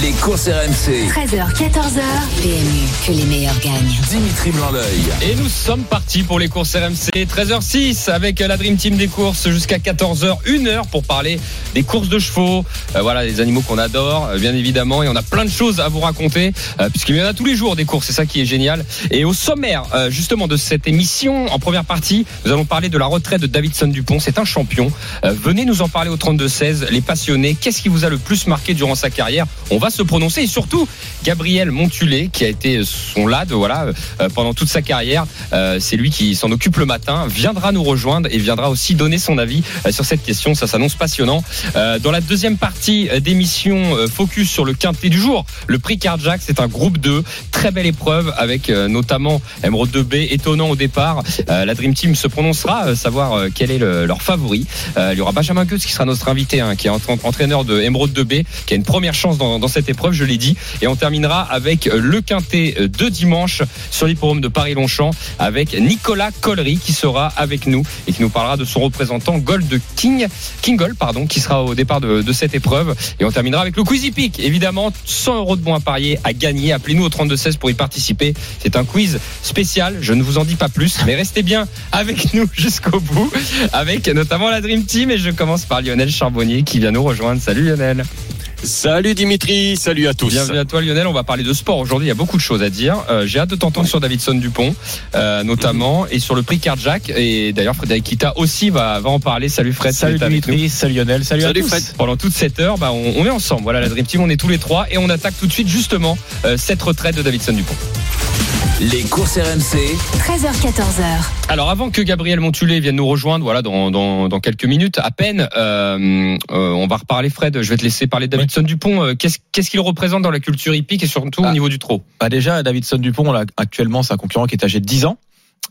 Les courses RMC. 13h, 14h. PMU, que les meilleurs gagnent. Dimitri Blanc-L'œil. Et nous sommes partis pour les courses RMC 13h06 avec la Dream Team des courses jusqu'à 14h, 1 heure pour parler des courses de chevaux. Euh, voilà, les animaux qu'on adore, euh, bien évidemment. Et on a plein de choses à vous raconter euh, puisqu'il y en a tous les jours des courses. C'est ça qui est génial. Et au sommaire, euh, justement, de cette émission, en première partie, nous allons parler de la retraite de Davidson Dupont. C'est un champion. Euh, venez nous en parler au 32-16. Les passionnés, qu'est-ce qui vous a le plus marqué durant sa carrière? On va se prononcer. Et surtout Gabriel Montulé qui a été son lad voilà euh, pendant toute sa carrière euh, c'est lui qui s'en occupe le matin viendra nous rejoindre et viendra aussi donner son avis euh, sur cette question. Ça s'annonce passionnant. Dans la deuxième partie d'émission focus sur le quintet du jour le prix Carjack c'est un groupe 2 très belle épreuve avec notamment Emerald 2B étonnant au départ. La Dream Team se prononcera savoir quel est le- leur favori. Il y aura Benjamin Goetz qui sera notre invité hein, qui est entra- entraîneur de Emerald 2B qui a une première dans, cette épreuve je l'ai dit. Et on terminera avec le quintet de dimanche sur l'hippodrome de Paris-Longchamp avec Nicolas Collery qui sera avec nous et qui nous parlera de son représentant Gold King Kingle pardon qui sera au départ de, cette épreuve. Et on terminera avec le Quizy Peak. Évidemment 100 euros de bons à parier à gagner. Appelez-nous au 3216 pour y participer. C'est un quiz spécial. Je ne vous en dis pas plus mais restez bien avec nous jusqu'au bout avec notamment la Dream Team. Et je commence par Lionel Charbonnier qui vient nous rejoindre. Salut Lionel Salut Dimitri, salut à tous. Bienvenue à toi Lionel, on va parler de sport aujourd'hui, il y a beaucoup de choses à dire. Euh, J'ai hâte de t'entendre sur Davidson Dupont, euh, notamment, et sur le prix Carjack. Et d'ailleurs Frédéric Kita aussi va, va en parler. Salut Fred, Salut Dimitri, salut Lionel, salut, Salut à tous. Fred. Pendant toute cette heure, bah, on, on est ensemble. Voilà la Dream Team, on est tous les trois et on attaque tout de suite justement euh, cette retraite de Davidson Dupont. Les courses RMC. 13h, 14h. Alors avant que Gabriel Montulé vienne nous rejoindre, voilà dans, dans, dans quelques minutes à peine, euh, euh, on va reparler Fred. Je vais te laisser parler de Davidson Dupont. Euh, Qu'est-ce qu'est-ce qu'il représente dans la culture hippique et surtout au Ah. niveau du trot? Bah déjà, Davidson Dupont, là, actuellement, c'est un concurrent qui est âgé de 10 ans.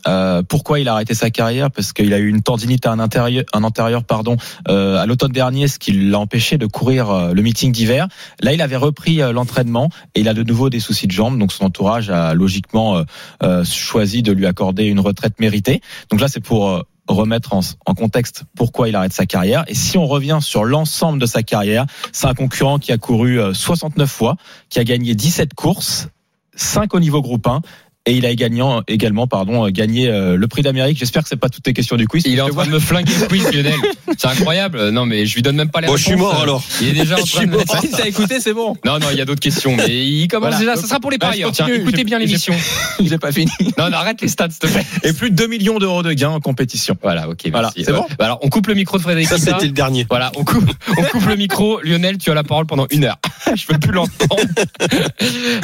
Euh, pourquoi il a arrêté sa carrière? Parce qu'il a eu une tendinite à un antérieur, un antérieur pardon, euh, à l'automne dernier, ce qui l'a empêché de courir euh, le meeting d'hiver. Là, il avait repris euh, l'entraînement et il a de nouveau des soucis de jambes. Donc son entourage a logiquement euh, euh, choisi de lui accorder une retraite méritée. Donc là, c'est pour remettre en, en contexte pourquoi il arrête sa carrière. Et si on revient sur l'ensemble de sa carrière, c'est un concurrent qui a couru euh, 69 fois, qui a gagné 17 courses, 5 au niveau groupe 1. Et il a également, également pardon, euh, gagné euh, le prix d'Amérique. J'espère que c'est pas toutes tes questions du quiz. Il est en train de me flinguer le quiz, Lionel. C'est incroyable. Non, mais je lui donne même pas les Bon, je suis réponses. mort alors. Il est déjà en train de. Si t'as écouté, c'est bon. Non, non, il y a d'autres questions, mais il commence Voilà. déjà. Ça sera pour les Bah, parieurs. Tiens, écoutez bien l'émission. J'ai pas fini. Non, non, arrête les stats, s'il te plaît. Et plus de 2 millions d'euros de gains en compétition. Voilà, ok, Voilà, c'est bon Bah alors, on coupe le micro de Frédéric Ça, c'était le dernier. Voilà, on coupe, on coupe le micro. Lionel, tu as la parole pendant une heure. Je peux plus l'entendre.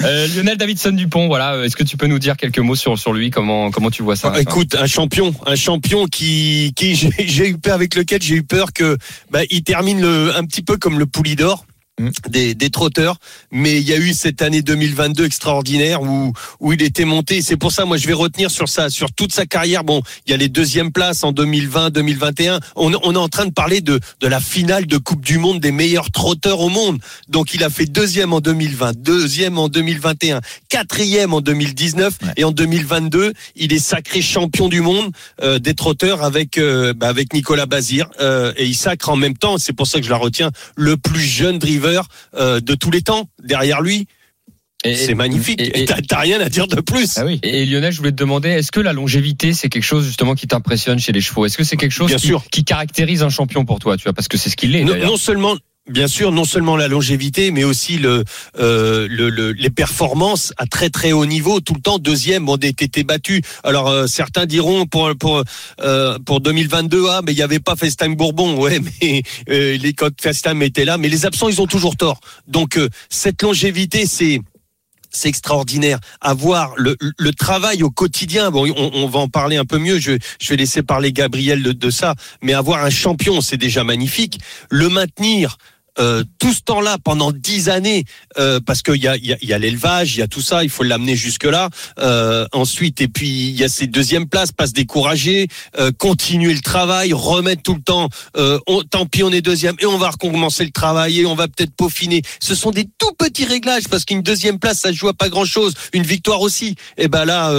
Euh, Lionel Davidson Dupont, voilà. euh, Est-ce que tu peux nous dire quelques mots sur, lui? Comment, tu vois ça? Écoute, un champion, un champion qui, j'ai eu peur avec lequel j'ai eu peur que bah, il termine le, un petit peu comme le Poulidor. Mm. Des, des trotteurs, mais il y a eu cette année 2022 extraordinaire où où il était monté. C'est pour ça, moi, je vais retenir sur ça, sur toute sa carrière. Bon, il y a les deuxièmes places en 2020, 2021. On, on est en train de parler de de la finale de Coupe du Monde des meilleurs trotteurs au monde. Donc, il a fait deuxième en 2020, deuxième en 2021, quatrième en 2019 Ouais. et en 2022, il est sacré champion du monde euh, des trotteurs avec euh, bah, avec Nicolas Bazir euh, et il sacre en même temps. C'est pour ça que je la retiens le plus jeune driver euh, de tous les temps derrière lui. C'est magnifique. et- T'as rien à dire de plus. Ah oui. Et Lionel, je voulais te demander, est-ce que la longévité, c'est quelque chose justement qui t'impressionne chez les chevaux? Est-ce que c'est quelque chose Bien qui, sûr. qui caractérise un champion pour toi Tu vois, parce que c'est ce qu'il est. non seulement bien sûr, non seulement la longévité, mais aussi le, euh, le, le- les performances à très très haut niveau, tout le temps deuxième, bon, des TT battus. Alors euh, certains diront pour pour euh, pour 2022, ah, mais il n'y avait pas FaceTime Bourbon, ouais, mais euh, les codes FaceTime étaient là, mais les absents, ils ont toujours tort. Donc euh, cette longévité, c'est c'est extraordinaire. Avoir le, le travail au quotidien, bon, on, on va en parler un peu mieux. Je, je vais laisser parler Gabriel de, de ça, mais avoir un champion, c'est déjà magnifique. Le maintenir euh, tout ce temps-là pendant dix années, euh, parce qu'il y a, y a, y a l'élevage, il y a tout ça, il faut l'amener jusque-là. Euh, ensuite, et puis il y a ces deuxièmes places, pas se décourager, euh, continuer le travail, remettre tout le temps. Euh, on, tant pis, on est deuxième et on va recommencer le travail et on va peut-être peaufiner. Ce sont des tout petits réglages parce qu'une deuxième place, ça joue à pas grand-chose. Une victoire aussi. Et ben là,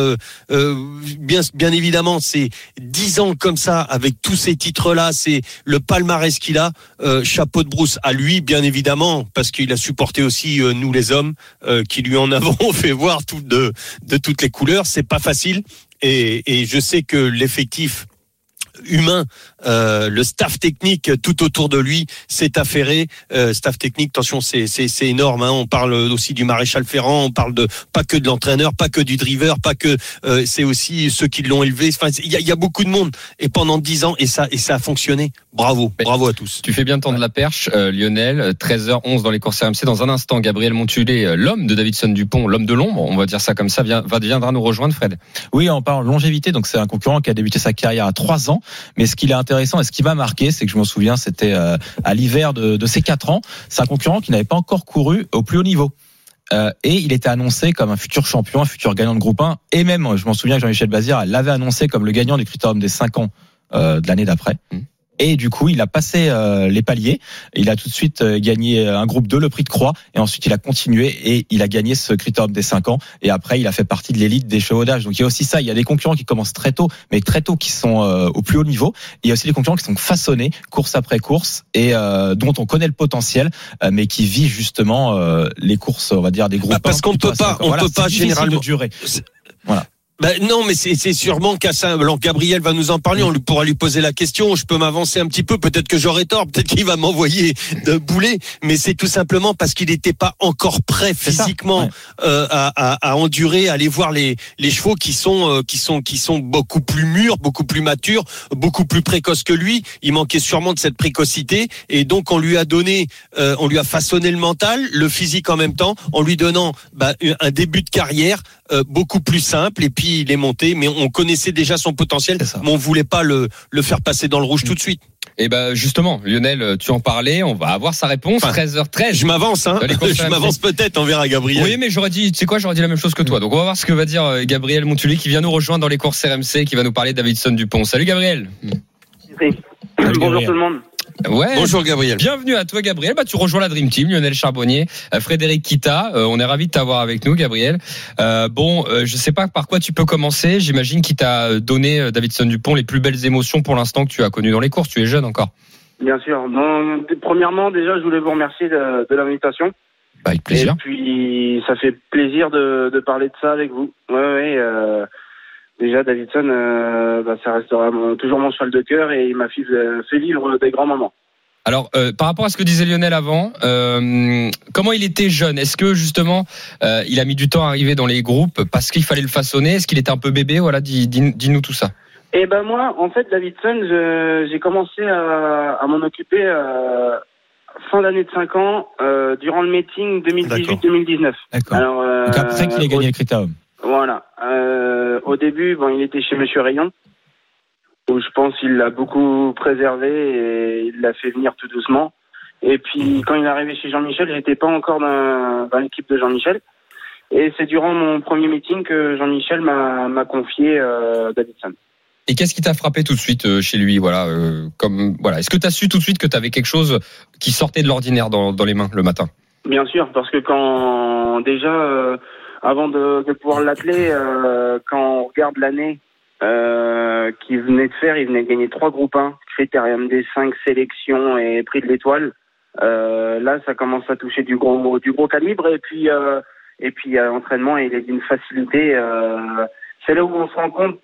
bien, bien évidemment, c'est dix ans comme ça avec tous ces titres-là, c'est le palmarès qu'il a. Chapeau de brousse à lui, bien évidemment, parce qu'il a supporté aussi euh, nous les hommes euh, qui lui en avons fait voir tout de, toutes les couleurs. C'est pas facile. Et je sais que l'effectif humain, euh, le staff technique tout autour de lui s'est affairé. Euh, staff technique, attention, c'est c'est c'est énorme. Hein. On parle aussi du maréchal Ferrand, on parle de pas que de l'entraîneur, pas que du driver, pas que euh, c'est aussi ceux qui l'ont élevé. Enfin, il y a, il y a beaucoup de monde et pendant dix ans et ça et ça a fonctionné. Bravo, Mais- bravo à tous. Tu fais bien tendre la perche, euh, Lionel. Euh, 13h11 dans les courses RMC. Dans un instant, Gabriel Montulé, euh, l'homme de Davidson Dupont, l'homme de l'ombre, on va dire ça comme ça, vient, va, viendra nous rejoindre, Fred. Oui, on parle longévité, donc c'est un concurrent qui a débuté sa carrière à 3 ans. Mais ce qui est et ce qui m'a marqué, c'est que je m'en souviens, c'était euh, à l'hiver de, ses 4 ans. C'est un concurrent qui n'avait pas encore couru au plus haut niveau. Euh, et il était annoncé comme un futur champion, un futur gagnant de groupe 1. Et même, je m'en souviens que Jean-Michel Bazir l'avait annoncé comme le gagnant du critérium des 5 ans euh, de l'année d'après. Mm. Et du coup, il a passé euh, les paliers. Il a tout de suite euh, gagné un groupe 2, le prix de Croix. Et ensuite, il a continué et il a gagné ce critérium des 5 ans. Et après, il a fait partie de l'élite des chevaudages. Donc, il y a aussi ça. Il y a des concurrents qui commencent très tôt, mais très tôt qui sont euh, au plus haut niveau. Il y a aussi des concurrents qui sont façonnés course après course et euh, dont on connaît le potentiel, euh, mais qui vivent justement euh, les courses, on va dire, des groupes. Bah, parce qu'on plutôt peut pas- on Voilà, peut pas généralement- durer. Ben non, mais c'est sûrement qu'à ça. Alors Gabriel va nous en parler. On lui pourra lui poser la question. Je peux m'avancer un petit peu. Peut-être que j'aurai tort. Peut-être qu'il va m'envoyer de boulet. Mais c'est tout simplement parce qu'il n'était pas encore prêt physiquement ouais. euh, à, à, à endurer, à aller voir les les chevaux qui sont euh, qui sont qui sont beaucoup plus mûrs, beaucoup plus matures, beaucoup plus précoces que lui. Il manquait sûrement de cette précocité et donc on lui a donné, euh, on lui a façonné le mental, le physique en même temps, en lui donnant bah, un début de carrière euh, beaucoup plus simple et puis il est monté. Mais on connaissait déjà son potentiel, mais on voulait pas le le faire passer dans le rouge tout de suite. Et ben justement, Lionel, tu en parlais, on va avoir sa réponse. Enfin, 13h13. Je m'avance, hein. Je m'avance peut-être. On verra Gabriel. Oui, mais j'aurais dit, tu sais quoi, j'aurais dit la même chose que toi. Donc on va voir ce que va dire euh, Gabriel Montulé qui vient nous rejoindre dans les courses RMC, qui va nous parler de Davidson Dupont. Salut Gabriel. Oui. Bonjour Gabriel. tout le monde. Ouais. Bonjour Gabriel. Bienvenue à toi Gabriel. Bah tu rejoins la Dream Team, Lionel Charbonnier, euh, Frédéric Kita. Euh, on est ravi de t'avoir avec nous, Gabriel. Euh, bon, euh, je sais pas par quoi tu peux commencer. J'imagine qu'il t'a donné euh, Davidson Dupont les plus belles émotions pour l'instant que tu as connues dans les courses. Tu es jeune encore. Bien sûr. Bon, premièrement, déjà, je voulais vous remercier de, de l'invitation. Bah, avec plaisir. Et puis, ça fait plaisir de, de parler de ça avec vous. Ouais, ouais. Déjà, Davidson, euh, bah, ça restera mon- toujours mon cheval de cœur et il m'a fait, euh, fait vivre des grands moments. Alors, euh, par rapport à ce que disait Lionel avant, euh, comment il était jeune? Est-ce que justement, euh, il a mis du temps à arriver dans les groupes parce qu'il fallait le façonner? Est-ce qu'il était un peu bébé? Voilà, dis- dis- dis-nous tout ça. Et ben moi, en fait, Davidson, j'ai commencé à, à m'en occuper euh, fin d'année de 5 ans, euh, durant le meeting 2018-2019. D'accord. Euh, Donc après qu'il ait gagné le critérium. Voilà. Euh, au début, bon, il était chez Monsieur Rayon, où je pense qu'il l'a beaucoup préservé et il l'a fait venir tout doucement. Et puis, quand il est arrivé chez Jean-Michel, j'étais pas encore dans, dans l'équipe de Jean-Michel. Et c'est durant mon premier meeting que Jean-Michel m'a confié euh, Davidson. Et qu'est-ce qui t'a frappé tout de suite euh, chez lui Voilà, euh, comme voilà. Est-ce que tu as su tout de suite que tu avais quelque chose qui sortait de l'ordinaire dans, dans les mains le matin? Bien sûr, parce que quand déjà, avant de, de pouvoir l'appeler, euh, quand on regarde l'année euh, qu'il venait de faire, il venait de gagner trois groupes 1, critérium des 5 sélections et prix de l'étoile. Euh, là, ça commence à toucher du gros du gros calibre et puis euh, et puis à l'entraînement, il est d'une facilité. euh, c'est là où on se rend compte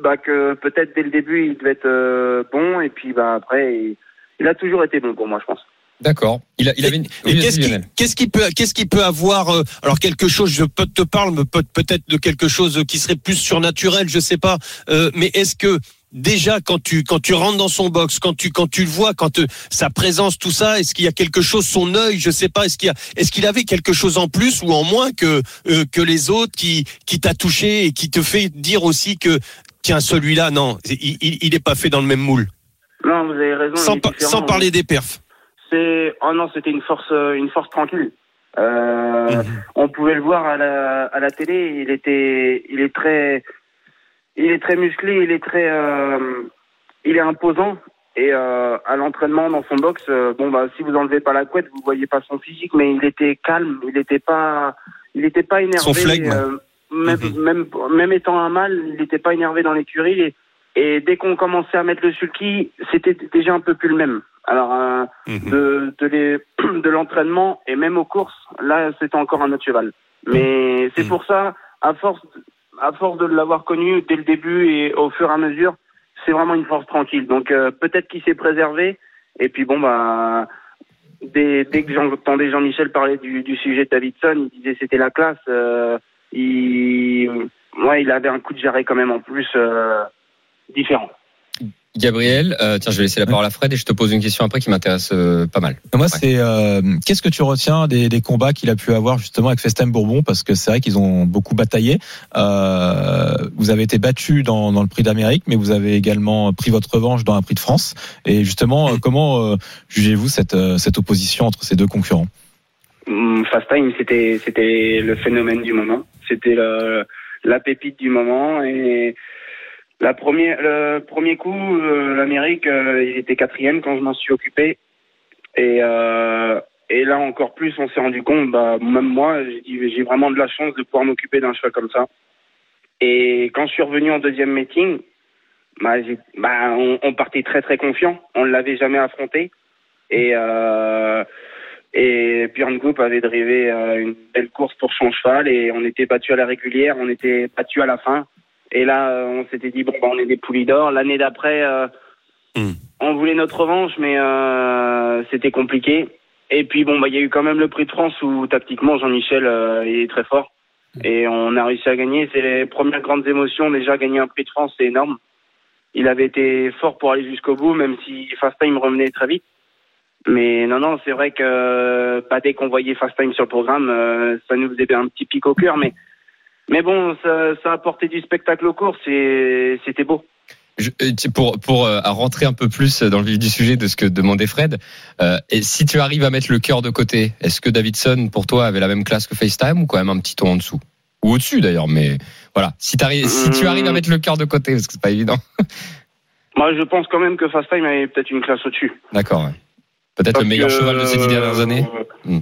bah, que peut-être dès le début, il devait être euh, bon et puis bah après, il, il a toujours été bon pour moi, je pense. D'accord. Il, a, il avait une... Qu'est-ce qui, Lionel. qu'est-ce qui peut, qu'est-ce qui peut avoir, euh, alors quelque chose, je peux te parle, peut-être de quelque chose qui serait plus surnaturel, je sais pas. Euh, mais est-ce que déjà quand tu quand tu rentres dans son box, quand tu quand tu le vois, quand euh, sa présence, tout ça, est-ce qu'il y a quelque chose, son œil, je sais pas, est-ce qu'il y a, est-ce qu'il avait quelque chose en plus ou en moins que euh, que les autres qui qui t'a touché et qui te fait dire aussi que tiens celui-là, non, il, il, il est pas fait dans le même moule? Non, vous avez raison. Sans, pa- sans parler des perfs. C'est oh non, c'était une force, euh, une force tranquille. Euh, Mhm. On pouvait le voir à la, à la télé. Il était, il est très, il est très musclé. Il est très, euh, il est imposant. Et euh, à l'entraînement dans son box, euh, bon bah si vous enlevez pas la couette, vous voyez pas son physique, mais il était calme. Il était pas, il était pas énervé. Son flegme. euh, même, Mhm. même, même étant un mâle, il n'était pas énervé dans l'écurie. Et, et dès qu'on commençait à mettre le sulky, c'était déjà un peu plus le même. Alors, euh, Mhm. de, de, les- de l'entraînement et même aux courses, là, c'était encore un autre cheval. Mais c'est Mhm. pour ça, à force, à force de l'avoir connu dès le début et au fur et à mesure, c'est vraiment une force tranquille. Donc, euh, peut-être qu'il s'est préservé. Et puis, bon, bah, dès, dès que j'entendais Jean-Michel parler du, du sujet de Davidson, il disait c'était la classe. euh, il, ouais, il avait un coup de jarret quand même en plus euh, différent. Gabriel, euh, tiens, je vais laisser la parole à Fred et je te pose une question après qui m'intéresse euh, pas mal. Moi, Ouais. c'est euh, qu'est-ce que tu retiens des, des combats qu'il a pu avoir justement avec Festem Bourbon? Parce que c'est vrai qu'ils ont beaucoup bataillé. Euh, vous avez été battu dans, dans le Prix d'Amérique, mais vous avez également pris votre revanche dans un Prix de France. Et justement, euh, comment euh, jugez-vous cette euh, cette opposition entre ces deux concurrents? Hum, Fast Time, c'était c'était le phénomène du moment. C'était le- la pépite du moment et la première le premier coup, euh, l'Amérique, euh, il était quatrième quand je m'en suis occupé et euh, et là encore plus, on s'est rendu compte, bah même moi, j'ai vraiment de la chance de pouvoir m'occuper d'un cheval comme ça. Et quand je suis revenu en deuxième meeting, bah, bah, on, partait très très confiant. On ne l'avait jamais affronté et euh, et Björn Goop avait drivé une belle course pour son cheval et on était battu à la régulière, on était battu à la fin. Et là, euh, on s'était dit, bon, bah, on est des poulies d'or. L'année d'après, euh, Mm. on voulait notre revanche, mais euh, c'était compliqué. Et puis, bon, bah, il y a eu quand même le prix de France où, tactiquement, Jean-Michel, euh, est très fort. Et on a réussi à gagner. C'est les premières grandes émotions. Déjà, gagner un prix de France, c'est énorme. Il avait été fort pour aller jusqu'au bout, même si Fast Time revenait très vite. Mais non, non, c'est vrai que pas dès qu'on voyait Fast Time sur le programme, ça nous faisait un petit pic au cœur. Mais, mais bon, ça, ça apportait du spectacle aux courses et c'était beau. Je- euh, pour pour euh, rentrer un peu plus dans le vif du sujet de ce que demandait Fred, euh, et si tu arrives à mettre le cœur de côté, est-ce que Davidson pour toi avait la même classe que FaceTime ou quand même un petit ton en dessous? Ou au-dessus d'ailleurs Mais voilà, si, si tu arrives à mettre le cœur de côté, parce que c'est pas évident. Moi, je pense quand même que Fast Time avait peut-être une classe au-dessus. D'accord. ouais. Peut-être le meilleur cheval de ces dix dernières années. euh, Hmm.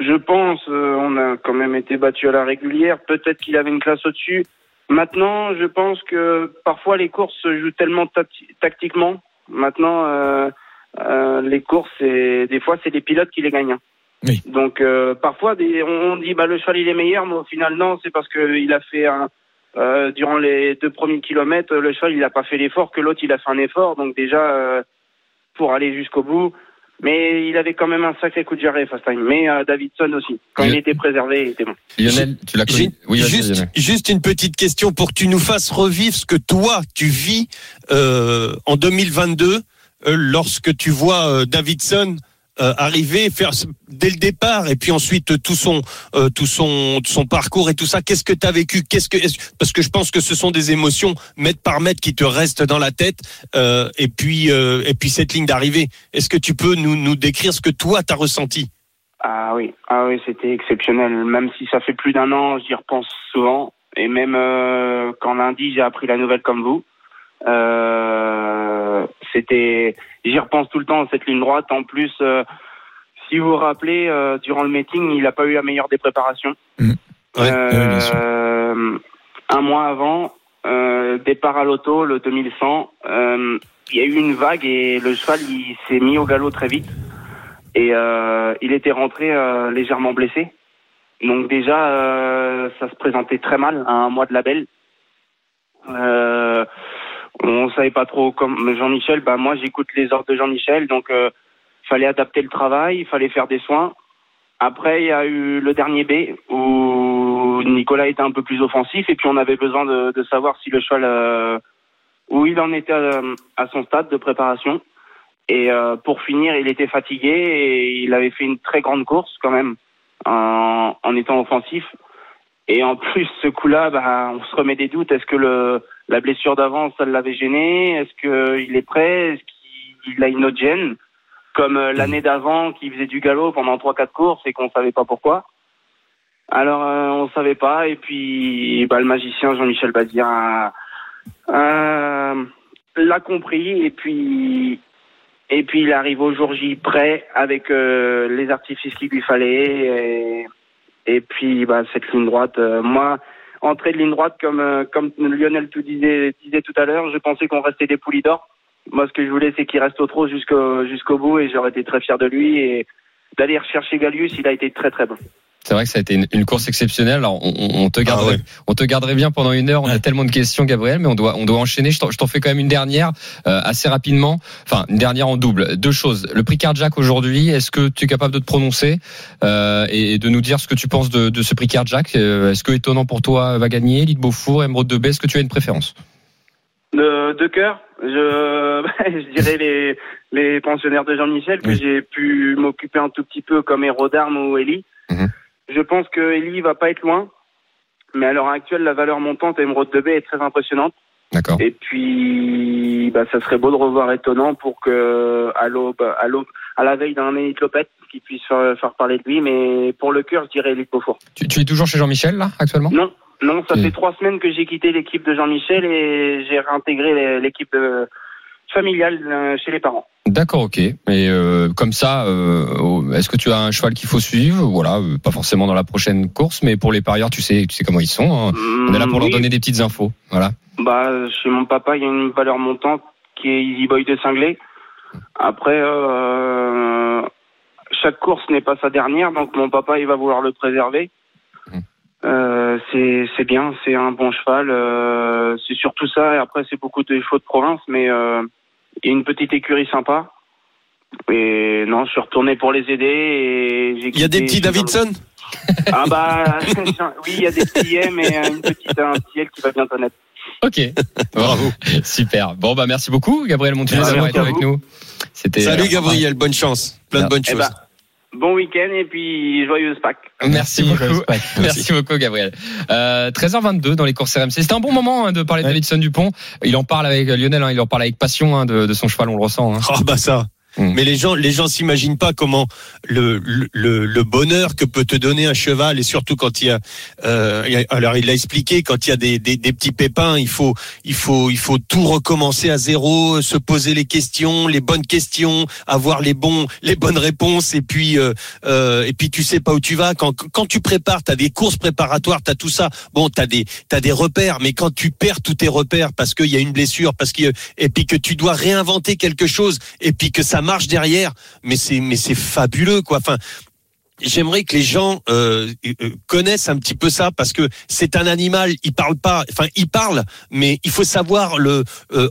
Je pense, euh, on a quand même été battu à la régulière. Peut-être qu'il avait une classe au-dessus. Maintenant, je pense que parfois les courses se jouent tellement tacti- tactiquement. Maintenant, euh, euh, les courses, c'est des fois c'est les pilotes qui les gagnent. hein. Oui. Donc euh, parfois, des, on, dit bah le cheval il est meilleur, mais au final non, c'est parce que il a fait un euh, durant les deux premiers kilomètres, le cheval il a pas fait l'effort, que l'autre il a fait un effort. Donc déjà euh, pour aller jusqu'au bout. Mais il avait quand même un sacré coup de jarret, Fast Time. Mais euh, Davidson aussi. Quand il était préservé, il était bon. Lionel, tu l'as connu Oui, juste, Lionel. juste une petite question pour que tu nous fasses revivre ce que toi tu vis euh, en 2022 euh, lorsque tu vois euh, Davidson euh, arriver faire dès le départ et puis ensuite euh, tout son euh, tout son son parcours et tout ça. Qu'est-ce que tu as vécu? Qu'est-ce que parce que je pense que ce sont des émotions mètre par mètre qui te restent dans la tête et puis et puis cette ligne d'arrivée. Est-ce que tu peux nous nous décrire ce que toi tu as ressenti? Ah oui, ah oui, c'était exceptionnel. Même si ça fait plus d'un an, j'y repense souvent. Et même quand lundi j'ai appris la nouvelle comme vous, c'était, j'y repense tout le temps cette ligne droite. En plus, euh, si vous vous rappelez, euh, durant le meeting, il n'a pas eu la meilleure des préparations. Ouais, Euh, un mois avant, départ à l'auto, le 2100, euh, il y a eu une vague et le cheval il s'est mis au galop très vite et il était rentré légèrement blessé. Donc déjà, ça se présentait très mal à un mois de label. Euh, on savait pas trop comme Jean-Michel. Bah moi, j'écoute les ordres de Jean-Michel, donc euh, fallait adapter le travail, il fallait faire des soins. Après, il y a eu le dernier B où Nicolas était un peu plus offensif et puis on avait besoin de, de savoir si le cheval euh, où il en était à, à son stade de préparation. Et euh, pour finir, il était fatigué et il avait fait une très grande course quand même en, en étant offensif. Et en plus, ce coup-là, bah, on se remet des doutes. Est-ce que le, la blessure d'avant, ça l'avait gêné? Est-ce qu'il est prêt? Est-ce qu'il a une autre gêne? Comme euh, l'année d'avant qui faisait du galop pendant trois quatre courses et qu'on savait pas pourquoi. Alors euh, on savait pas. Et puis bah, le magicien Jean-Michel Bazir a- a- l'a compris. Et puis et puis il arrive au jour J prêt avec euh, les artifices qu'il lui fallait. Et, et puis bah, cette ligne droite. euh, moi, entrée de ligne droite comme euh, comme Lionel tout disait disait tout à l'heure, je pensais qu'on restait des poulies d'or. Moi, ce que je voulais, c'est qu'il reste au trot jusqu'au jusqu'au bout et j'aurais été très fier de lui et d'aller rechercher Galius. Il a été très très bon. C'est vrai que ça a été une, une course exceptionnelle. Alors, on, on- on te garderait, ouais. on te garderait bien pendant une heure. On a tellement de questions, Gabriel, mais on doit, on doit enchaîner. Je t'en je t'en fais quand même une dernière, euh, assez rapidement. Enfin, une dernière en double. Deux choses. Le prix Carjack aujourd'hui, est-ce que tu es capable de te prononcer euh, et de nous dire ce que tu penses de, de ce prix Carjack Euh, Est-ce que étonnant pour toi va gagner Lide Beaufour, Emeraude de B Est-ce que tu as une préférence? De, de cœur, je, je dirais les, les pensionnaires de Jean-Michel que Oui. j'ai pu m'occuper un tout petit peu comme héros d'armes ou Eli. Mhm. Je pense que Eli va pas être loin, mais à l'heure actuelle, la valeur montante Emeraude de B est très impressionnante. D'accord. Et puis, bah, ça serait beau de revoir étonnant pour que, à l'aube, à l'aube, à la veille d'un Lopette, qu'il puisse faire, faire parler de lui. Mais pour le cœur, je dirais Élite Beaufort. Tu, tu es toujours chez Jean-Michel là actuellement? Non, non, ça fait trois semaines que j'ai quitté l'équipe de Jean-Michel et j'ai réintégré l'équipe euh, familiale euh, chez les parents. D'accord, ok. Et euh, comme ça, euh, est-ce que tu as un cheval qu'il faut suivre? Voilà, euh, pas forcément dans la prochaine course, mais pour les parieurs, tu sais, tu sais comment ils sont. hein. On est là pour leur Mm, Oui, donner des petites infos. Voilà. Bah, chez mon papa, il y a une valeur montante qui est Easy Boy de Cinglé. Après, chaque course n'est pas sa dernière, donc mon papa, il va vouloir le préserver. Euh, c'est c'est bien, c'est un bon cheval. c'est surtout ça. Et après, c'est beaucoup de chevaux de province, mais il y a une petite écurie sympa. Et non, je suis retourné pour les aider. Et j'ai Il y a des petits Davidson Ah bah oui, il y a des petits M et une petite un petit L qui va bientôt naître. Ok. Bravo. Super. Bon, bah merci beaucoup, Gabriel Merci d'avoir été avec nous. C'était. Salut euh, Gabriel, bonne chance. Plein de bonnes Eh choses. Bon week-end et puis joyeuse Pâques. Merci beaucoup. Pâques. Merci beaucoup, Gabriel. Euh, 13h22 dans les courses RMC. C'était un bon moment hein, de parler de Ouais. Davidson Dupont. Il en parle avec Lionel, hein, il en parle avec passion hein, de, de son cheval, on le ressent. hein. Ah bah ça. Mm. Mais les gens, les gens s'imaginent pas comment le, le, le- bonheur que peut te donner un cheval et surtout quand il y a, euh, alors il l'a expliqué quand il y a des, des, des petits pépins, il faut, il faut, il faut tout recommencer à zéro, se poser les questions, les bonnes questions, avoir les bons, les bonnes réponses et puis, euh, euh, et puis tu sais pas où tu vas quand, quand tu prépares, t'as des courses préparatoires, t'as tout ça. Bon, t'as des, t'as des repères, mais quand tu perds tous tes repères parce qu'il y a une blessure, parce que et puis que tu dois réinventer quelque chose et puis que ça marche derrière mais c'est mais c'est fabuleux quoi enfin J'aimerais que les gens euh, euh, connaissent un petit peu ça parce que c'est un animal. Il parle pas, enfin il parle, mais il faut savoir le euh,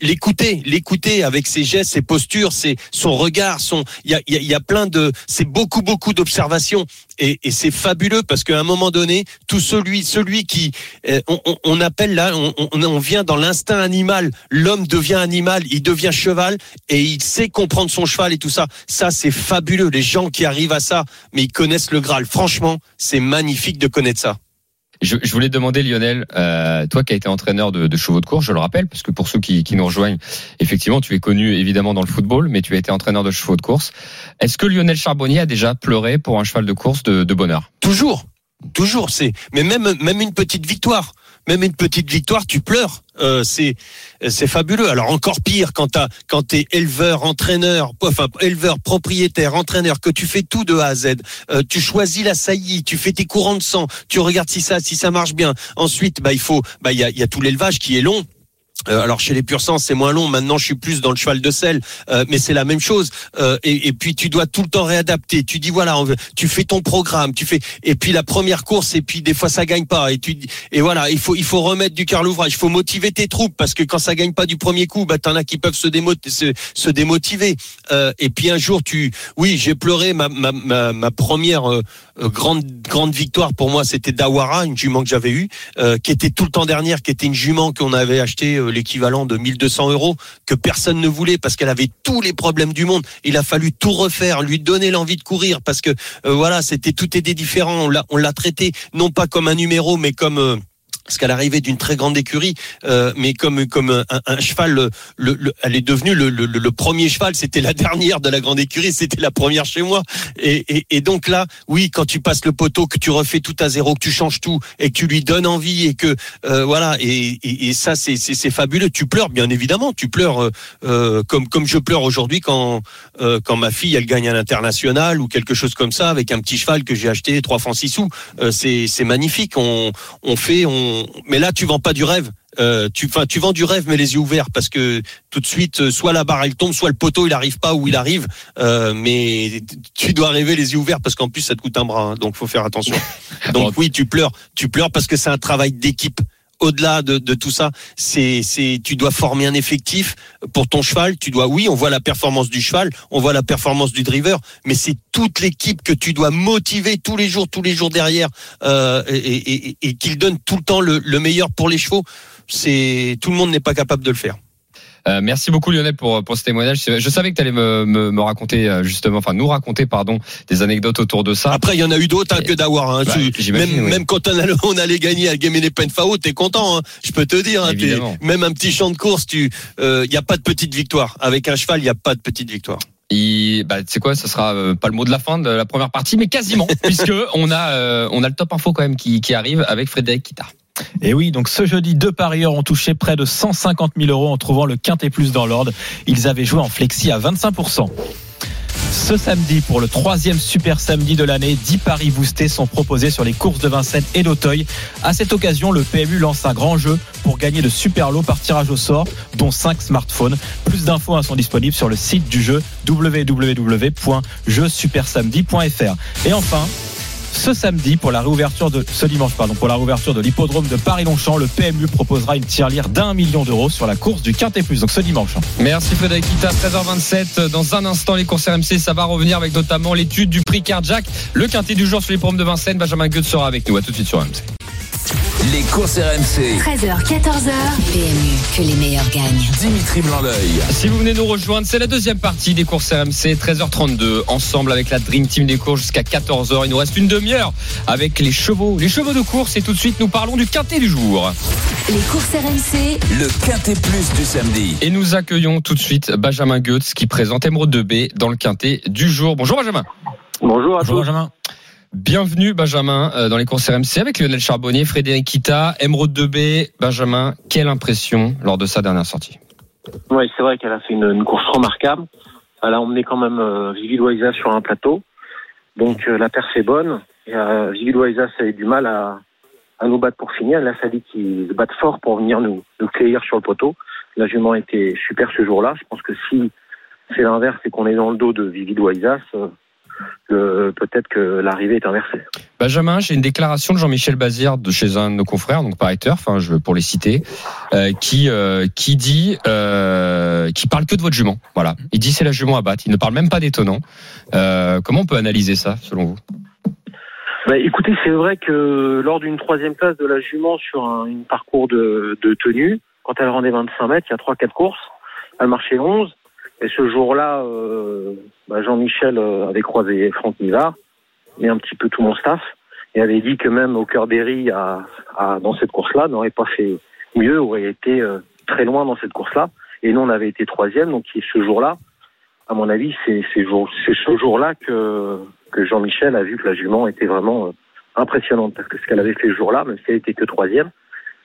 l'écouter, l'écouter avec ses gestes, ses postures, son regard, son. Il y a, y a plein de, c'est beaucoup beaucoup d'observations et, c'est fabuleux parce qu'à un moment donné, tout celui celui qui euh, on, appelle là, on, on vient dans l'instinct animal. L'homme devient animal, il devient cheval et il sait comprendre son cheval et tout ça. Ça c'est fabuleux. Les gens qui arrivent à ça, mais ils connaissent le Graal. Franchement, c'est magnifique de connaître ça. Je, je voulais demander, Lionel, euh, toi qui as été entraîneur de, de chevaux de course, je le rappelle, parce que pour ceux qui, qui nous rejoignent, effectivement, tu es connu évidemment dans le football, mais tu as été entraîneur de chevaux de course. Est-ce que Lionel Charbonnier a déjà pleuré pour un cheval de course de, de bonheur? Toujours, toujours. C'est mais même même une petite victoire, même une petite victoire, tu pleures. Euh, c'est c'est fabuleux. Alors encore pire quand t'as quand t'es éleveur, entraîneur, enfin éleveur, propriétaire, entraîneur, que tu fais tout de A à Z. Euh, tu choisis la saillie, tu fais tes courants de sang, tu regardes si ça si ça marche bien. Ensuite, bah il faut bah il y a il y a tout l'élevage qui est long. Euh, alors chez les pur sang c'est moins long. Maintenant je suis plus dans le cheval de sel, euh, mais c'est la même chose. Euh, et, et puis tu dois tout le temps réadapter. Tu dis voilà, on tu fais ton programme, tu fais. Et puis la première course, et puis des fois ça gagne pas. Et tu et voilà, il faut il faut remettre du cœur l'ouvrage. Il faut motiver tes troupes parce que quand ça gagne pas du premier coup, bah t'en as qui peuvent se, démo- se, démotiver. Euh, et puis un jour tu, oui j'ai pleuré ma ma, ma, ma première euh, grande grande victoire pour moi c'était Dawara, une jument que j'avais eue, euh, qui était tout le temps dernière, qui était une jument qu'on avait acheté euh, l'équivalent de 1200 euros, que personne ne voulait parce qu'elle avait tous les problèmes du monde. Il a fallu tout refaire, lui donner l'envie de courir parce que euh, voilà, c'était tout était différent. On l'a traité non pas comme un numéro, mais comme euh, parce qu'elle arrivait d'une très grande écurie, euh, mais comme comme un, un cheval, le, le, elle est devenue le, le, premier cheval. C'était la dernière de la grande écurie, c'était la première chez moi. Et, et, et, donc là, oui, quand tu passes le poteau, que tu refais tout à zéro, que tu changes tout, et que tu lui donnes envie, et que euh, voilà, et, et, ça c'est c'est fabuleux. Tu pleures, bien évidemment, tu pleures euh, euh, comme comme je pleure aujourd'hui quand euh, quand ma fille elle gagne à l'international ou quelque chose comme ça avec un petit cheval que j'ai acheté trois francs six sous. Euh, c'est c'est magnifique. On on fait on mais là tu vends pas du rêve. Euh, tu, enfin, tu vends du rêve, mais les yeux ouverts, parce que tout de suite, euh, soit la barre elle tombe, soit le poteau il arrive pas où il arrive. Euh, mais tu dois rêver les yeux ouverts, parce qu'en plus ça te coûte un bras, hein, donc faut faire attention. Donc oui, tu pleures, tu pleures parce que c'est un travail d'équipe au-delà de, de, tout ça, c'est, tu dois former un effectif pour ton cheval. Tu dois, oui, on voit la performance du cheval, on voit la performance du driver, mais c'est toute l'équipe que tu dois motiver tous les jours, tous les jours derrière, euh, et qu'il donne tout le temps le, le meilleur pour les chevaux. C'est tout le monde n'est pas capable de le faire. Euh, merci beaucoup Lionel pour pour ce témoignage. Je savais que tu allais me, me, me, raconter euh, justement, enfin nous raconter pardon, des anecdotes autour de ça. Après il y en a eu d'autres hein, que d'avoir. Hein. Bah, même, oui. même quand on allait, on allait gagner à Game Penfao, t'es content. Hein. Je peux te dire. Hein, même un petit champ de course, tu, il euh, y a pas de petite victoire. Avec un cheval, il y a pas de petite victoire. Et bah, tu sais quoi, ça sera euh, pas le mot de la fin de la première partie, mais quasiment, puisque on a on a le top info quand même qui, qui arrive avec Frédéric Kita. Et oui, donc ce jeudi, deux parieurs ont touché près de 150 000 euros en trouvant le quintet plus dans l'ordre. Ils avaient joué en flexi à 25% ce samedi, pour le troisième super samedi de l'année, 10 paris boostés sont proposés sur les courses de Vincennes et d'Auteuil. À cette occasion, le PMU lance un grand jeu pour gagner de super lots par tirage au sort, dont 5 smartphones. Plus d'infos sont disponibles sur le site du jeu www.jeusupersamedi.fr. Et enfin, ce samedi pour la réouverture de ce dimanche pardon pour la réouverture de l'hippodrome de Paris-Longchamp le PMU proposera une tirelire d'un million d'euros sur la course du Quintet Plus. Donc ce dimanche. Merci Frédéric Kita. 13h27 dans un instant les courses RMC ça va revenir avec notamment l'étude du prix Carjack le Quintet du jour sur l'hippodrome de Vincennes Benjamin Goethe sera avec nous. À tout de suite sur RMC les courses RMC. 13h, 14h. PMU, que les meilleurs gagnent. Dimitri Blanc-L'œil. Si vous venez nous rejoindre, c'est la deuxième partie des courses RMC. 13h32, ensemble avec la Dream Team des courses jusqu'à 14h. Il nous reste une demi-heure avec les chevaux, les chevaux de course. Et tout de suite, nous parlons du quintet du jour. Les courses RMC. Le quintet plus du samedi. Et nous accueillons tout de suite Benjamin Goetz qui présente Emeraude 2B dans le quintet du jour. Bonjour Benjamin. Bonjour à Bonjour Benjamin. Bienvenue Benjamin euh, dans les courses RMC avec Lionel Charbonnier, Frédéric Kita, Emeraude 2B. Benjamin, quelle impression lors de sa dernière sortie? Oui, c'est vrai qu'elle a fait une, course remarquable. Elle a emmené quand même euh, Vivi Loïsa sur un plateau. Donc euh, la perf est bonne. Et, euh, Vivi Loïsa, ça du mal à, nous battre pour finir. Il a fallu qu'ils se battent fort pour venir nous, nous cueillir sur le poteau. La jument était super ce jour-là. Je pense que si c'est l'inverse et qu'on est dans le dos de Vivi Peut-être que l'arrivée est inversée. Benjamin, j'ai une déclaration de Jean-Michel Bazir de chez un de nos confrères, donc par enfin, je, pour les citer, euh, qui euh, qui dit, euh, qui parle que de votre jument. Voilà, il dit c'est la jument à battre. Il ne parle même pas d'étonnant. Comment on peut analyser ça, selon vous? Bah, écoutez, c'est vrai que lors d'une troisième place de la jument sur un une parcours de, de tenue, quand elle rendait 25 mètres, il y a trois quatre courses, elle marchait 11. Et ce jour-là, euh, bah Jean-Michel euh, avait croisé Franck Nivard et un petit peu tout mon staff et avait dit que même au cœur à, à, dans cette course-là, n'aurait pas fait mieux, aurait été euh, très loin dans cette course-là. Et nous, on avait été troisième, donc ce jour-là, à mon avis, c'est ce jour-là que, que Jean-Michel a vu que la jument était vraiment euh, impressionnante parce que ce qu'elle avait fait ce jour-là, même si elle était que troisième,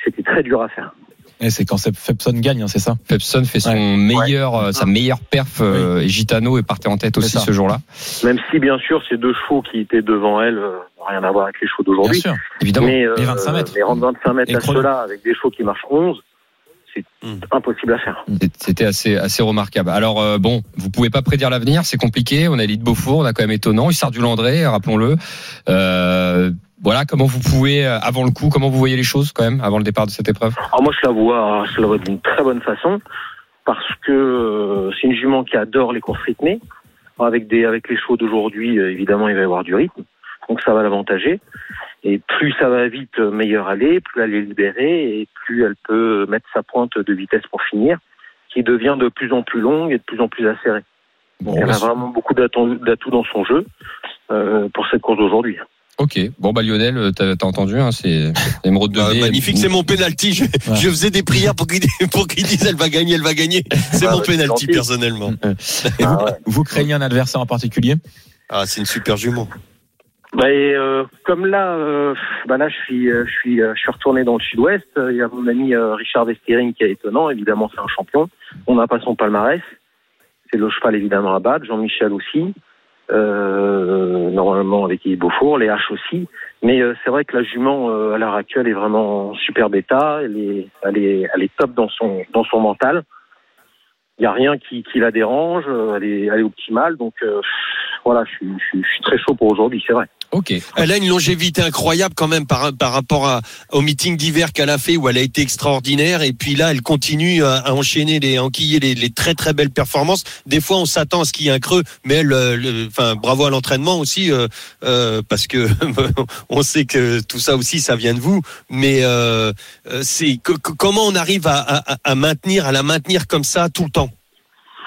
c'était très dur à faire. Et c'est quand Fepson gagne, hein, c'est ça? Fepson fait son ouais. meilleur, ouais. sa meilleure perf euh, et Gitano est parti en tête aussi ce jour-là. Même si bien sûr ces deux chevaux qui étaient devant elle euh, n'ont rien à voir avec les chevaux d'aujourd'hui. Bien sûr, évidemment. Mais, euh, les 25 mètres. Rendre 25 mètres à ceux-là avec des chevaux qui marchent 11, c'est mmh. impossible à faire. C'était assez assez remarquable. Alors euh, bon, vous pouvez pas prédire l'avenir, c'est compliqué. On a l'île Beaufour, on a quand même étonnant. Hussard du Landré, rappelons-le. Euh, voilà, comment vous pouvez, avant le coup, comment vous voyez les choses quand même, avant le départ de cette épreuve? Alors Moi, je la vois, je la vois d'une très bonne façon, parce que euh, c'est une jument qui adore les courses rythmées. Avec, des, avec les chevaux d'aujourd'hui, euh, évidemment, il va y avoir du rythme, donc ça va l'avantager. Et plus ça va vite, meilleur elle est, plus elle est libérée, et plus elle peut mettre sa pointe de vitesse pour finir, qui devient de plus en plus longue et de plus en plus acérée. Bon, elle a vraiment beaucoup d'atouts dans son jeu euh, pour cette course d'aujourd'hui. Ok. Bon bah Lionel, euh, t'as entendu, hein, c'est émeraude de Bah, magnifique, c'est mon penalty. Je, je faisais des prières pour qu'il pour qu'il dise elle va gagner, elle va gagner. C'est Ah mon penalty personnellement. Et vous, Ah ouais. vous craignez un adversaire en particulier? Ah, c'est une super jument. Bah, et, euh, comme là, euh, bah là, je suis, euh, je suis, euh, je suis retourné dans le Sud-Ouest. Il y a mon ami euh, Richard Vestering qui est étonnant. Évidemment, c'est un champion. On n'a pas son palmarès. C'est le cheval évidemment à battre. Jean-Michel aussi. Euh, normalement avec Yves Beaufour, les H aussi. Mais c'est vrai que la jument à l'heure actuelle est vraiment en super bêta. Elle est, elle est, elle est top dans son, dans son mental. Il n'y a rien qui, qui la dérange. Elle est, elle est optimale. Donc voilà, je je, je suis très chaud pour aujourd'hui, c'est vrai. Ok. Elle a une longévité incroyable quand même par, par rapport à, au meeting d'hiver qu'elle a fait où elle a été extraordinaire et puis là elle continue à, à enchaîner les à enquiller les, les très très belles performances. Des fois on s'attend à ce qu'il y ait un creux, mais elle, euh, le- enfin bravo à l'entraînement aussi euh, euh, parce que on sait que tout ça aussi ça vient de vous. Mais euh, euh, c'est que- que- comment on arrive à, à, à maintenir à la maintenir comme ça tout le temps?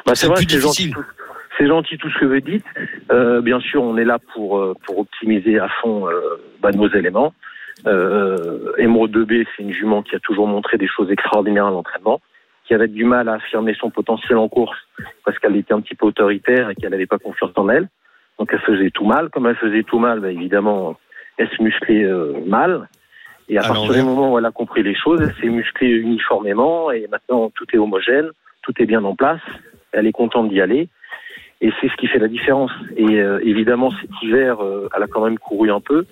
Bah, C'est c'est vrai, plus c'est gentil. C'est gentil tout ce que vous dites. Euh, bien sûr, on est là pour euh, pour optimiser à fond euh, bah, nos éléments. Euh, Emeraude 2B, c'est une jument qui a toujours montré des choses extraordinaires à l'entraînement, qui avait du mal à affirmer son potentiel en course parce qu'elle était un petit peu autoritaire et qu'elle n'avait pas confiance en elle. Donc elle faisait tout mal. Comme elle faisait tout mal, bah, évidemment, elle se musclait euh, mal. Et à À partir du moment où elle a compris les choses, elle s'est musclée uniformément et maintenant tout est homogène, tout est bien en place. Elle est contente d'y aller. Et c'est ce qui fait la différence. Et euh, évidemment, cet hiver, euh, elle a quand même couru un peu.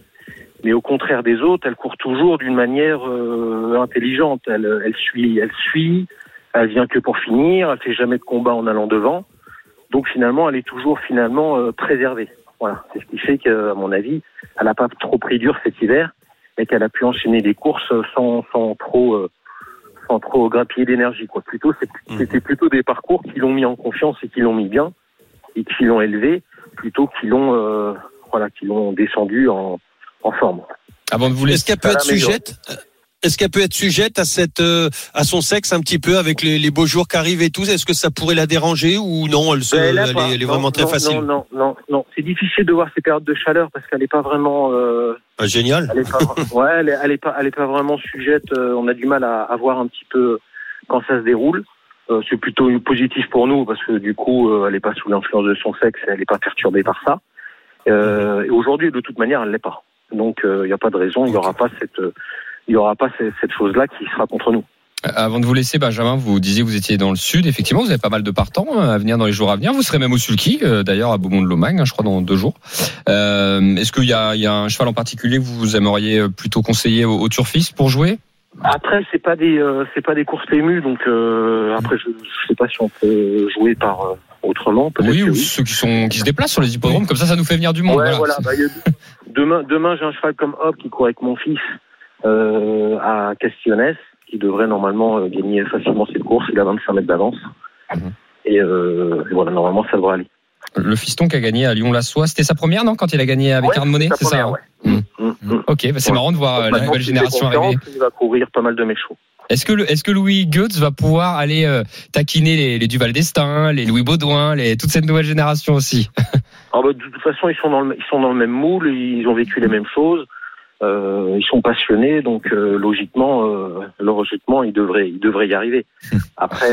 Mais au contraire des autres, elle court toujours d'une manière euh, intelligente. Elle, elle suit, elle suit. Elle vient que pour finir. Elle fait jamais de combat en allant devant. Donc finalement, elle est toujours finalement euh, préservée. Voilà. C'est ce qui fait qu'à mon avis, elle n'a pas trop pris dur cet hiver et qu'elle a pu enchaîner des courses sans, sans trop, euh, sans trop grappiller d'énergie. Quoi. Plutôt, Mhm. c'était plutôt des parcours qui l'ont mis en confiance et qui l'ont mis bien et qui l'ont élevé plutôt qu'ils l'ont, euh, voilà, qui l'ont descendu en, en forme. Avant de vous Est-ce qu'elle peut être sujette Est-ce qu'elle peut être sujette à cette euh, à son sexe un petit peu avec les, les beaux jours qui arrivent et tout? Est-ce que ça pourrait la déranger ou non Elle, se, Ben, elle, est, Non, vraiment très non, facile? Non, non, non, non. C'est difficile de voir ces périodes de chaleur parce qu'elle n'est pas vraiment, euh, Ah, génial. elle est pas, ouais, elle est, pas, elle est pas vraiment sujette. euh, on a du mal à, à voir un petit peu quand ça se déroule. Euh, c'est plutôt positif pour nous parce que du coup, euh, elle n'est pas sous l'influence de son sexe, et elle n'est pas perturbée par ça. Euh, et aujourd'hui, de toute manière, elle l'est pas. Donc, il n'y a pas de raison, il n'y aura pas cette, il y aura pas cette, cette chose-là qui sera contre nous. Avant de vous laisser, Benjamin, vous disiez que vous étiez dans le sud. Effectivement, vous avez pas mal de partants à venir dans les jours à venir. Vous serez même au Sulky, d'ailleurs, à Beaumont-de-Lomagne, hein, je crois, dans deux jours. Est-ce qu'il y a, il y a un cheval en particulier que vous aimeriez plutôt conseiller aux, aux turfistes pour jouer? Après, c'est pas des, euh, c'est pas des courses PMU, donc euh, après, je, je sais pas si on peut jouer par euh, autrement. Oui, ou ceux qui sont qui se déplacent sur les hippodromes. Comme ça, ça nous fait venir du monde. Ouais, voilà. voilà. bah, demain, demain, j'ai un cheval comme Hop qui court avec mon fils euh, à Castionès, qui devrait normalement gagner facilement cette course. Il a 25 mètres d'avance. Mhm. Et, et voilà, normalement, ça devrait aller. Le fiston qui a gagné à Lyon-la-Soie, c'était sa première, non Quand il a gagné avec Ouais, Arne Monet, c'est ça hein ouais. Mm. Mm, mm. Ok, bah, c'est Ouais. marrant de voir euh, la nouvelle génération arriver. Il va courir pas mal de mes chevaux. Est-ce que, est-ce que Louis Goetz va pouvoir aller euh, taquiner les, les Duval d'Estaing, les Louis Baudouin, les, toute cette nouvelle génération aussi Alors, bah, de toute façon, ils sont dans le, ils sont dans le même moule, ils ont vécu les mêmes choses, euh, ils sont passionnés, donc euh, logiquement, logiquement, ils devraient, ils devraient y arriver. Après,